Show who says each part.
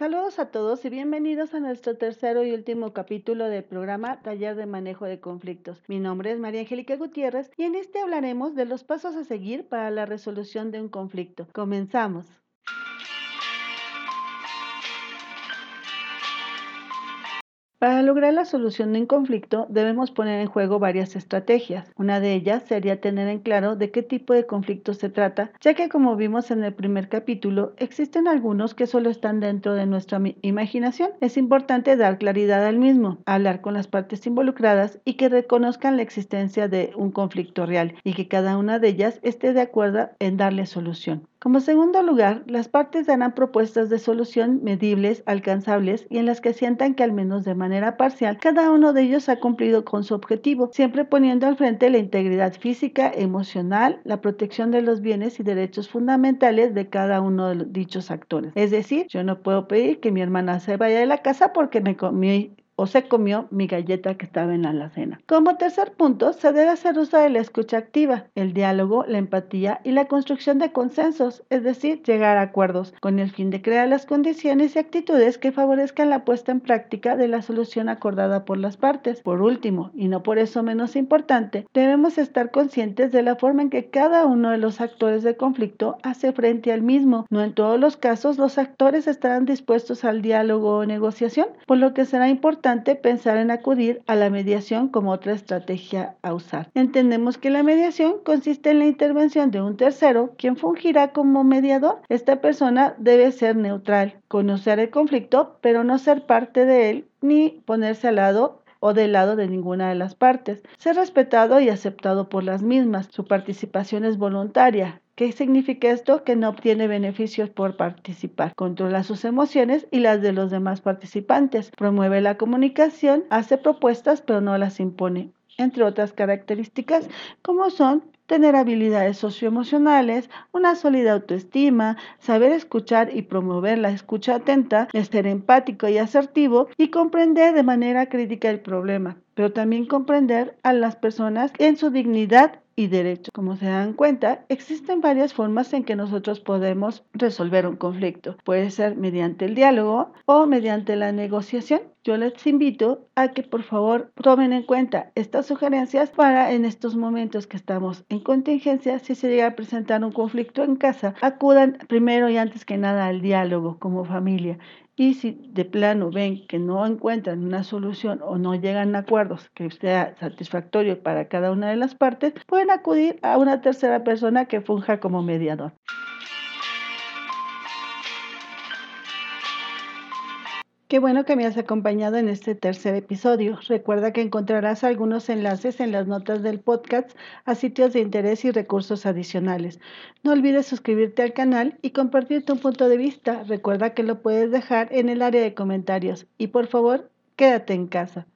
Speaker 1: a todos y bienvenidos a nuestro tercero y último capítulo del programa Taller de Manejo de Conflictos. Mi nombre es María Angélica Gutiérrez y en este hablaremos de los pasos a seguir para la resolución de un conflicto. Comenzamos. Para lograr la solución de un conflicto debemos poner en juego varias estrategias. Una de ellas sería tener en claro de qué tipo de conflicto se trata, ya que como vimos en el primer capítulo, existen algunos que solo están dentro de nuestra imaginación. Es importante dar claridad al mismo, hablar con las partes involucradas y que reconozcan la existencia de un conflicto real y que cada una de ellas esté de acuerdo en darle solución. Como segundo lugar, las partes darán propuestas de solución medibles, alcanzables y en las que sientan que al menos de manera parcial cada uno de ellos ha cumplido con su objetivo, siempre poniendo al frente la integridad física, emocional, la protección de los bienes y derechos fundamentales de cada uno de dichos actores. Es decir, yo no puedo pedir que mi hermana se vaya de la casa porque me comí o se comió mi galleta que estaba en la alacena. Como tercer punto, se debe hacer uso de la escucha activa, el diálogo, la empatía y la construcción de consensos, es decir, llegar a acuerdos, con el fin de crear las condiciones y actitudes que favorezcan la puesta en práctica de la solución acordada por las partes. Por último, y no por eso menos importante, debemos estar conscientes de la forma en que cada uno de los actores de conflicto hace frente al mismo. No en todos los casos los actores estarán dispuestos al diálogo o negociación, por lo que será pensar en acudir a la mediación como otra estrategia a usar. Entendemos que la mediación consiste en la intervención de un tercero, quien fungirá como mediador. Esta persona debe ser neutral, conocer el conflicto, pero no ser parte de él ni ponerse al lado o del lado de ninguna de las partes. Ser respetado y aceptado por las mismas. Su participación es voluntaria. ¿Qué significa esto? Que no obtiene beneficios por participar. Controla sus emociones y las de los demás participantes. Promueve la comunicación, hace propuestas pero no las impone entre otras características como son tener habilidades socioemocionales, una sólida autoestima, saber escuchar y promover la escucha atenta, ser empático y asertivo y comprender de manera crítica el problema, pero también comprender a las personas en su dignidad y. Como se dan cuenta, existen varias formas en que nosotros podemos resolver un conflicto. Puede ser mediante el diálogo o mediante la negociación. Yo les invito a que por favor tomen en cuenta estas sugerencias para en estos momentos que estamos en contingencia, si se llega a presentar un conflicto en casa, acudan primero y antes que nada al diálogo como familia y si de plano ven que no encuentran una solución o no llegan a acuerdos que sea satisfactorio para cada una de las partes, pueden acudir a una tercera persona que funja como mediador. Qué bueno que me has acompañado en este tercer episodio. Recuerda que encontrarás algunos enlaces en las notas del podcast a sitios de interés y recursos adicionales. No olvides suscribirte al canal y compartir tu punto de vista. Recuerda que lo puedes dejar en el área de comentarios. Y por favor, quédate en casa.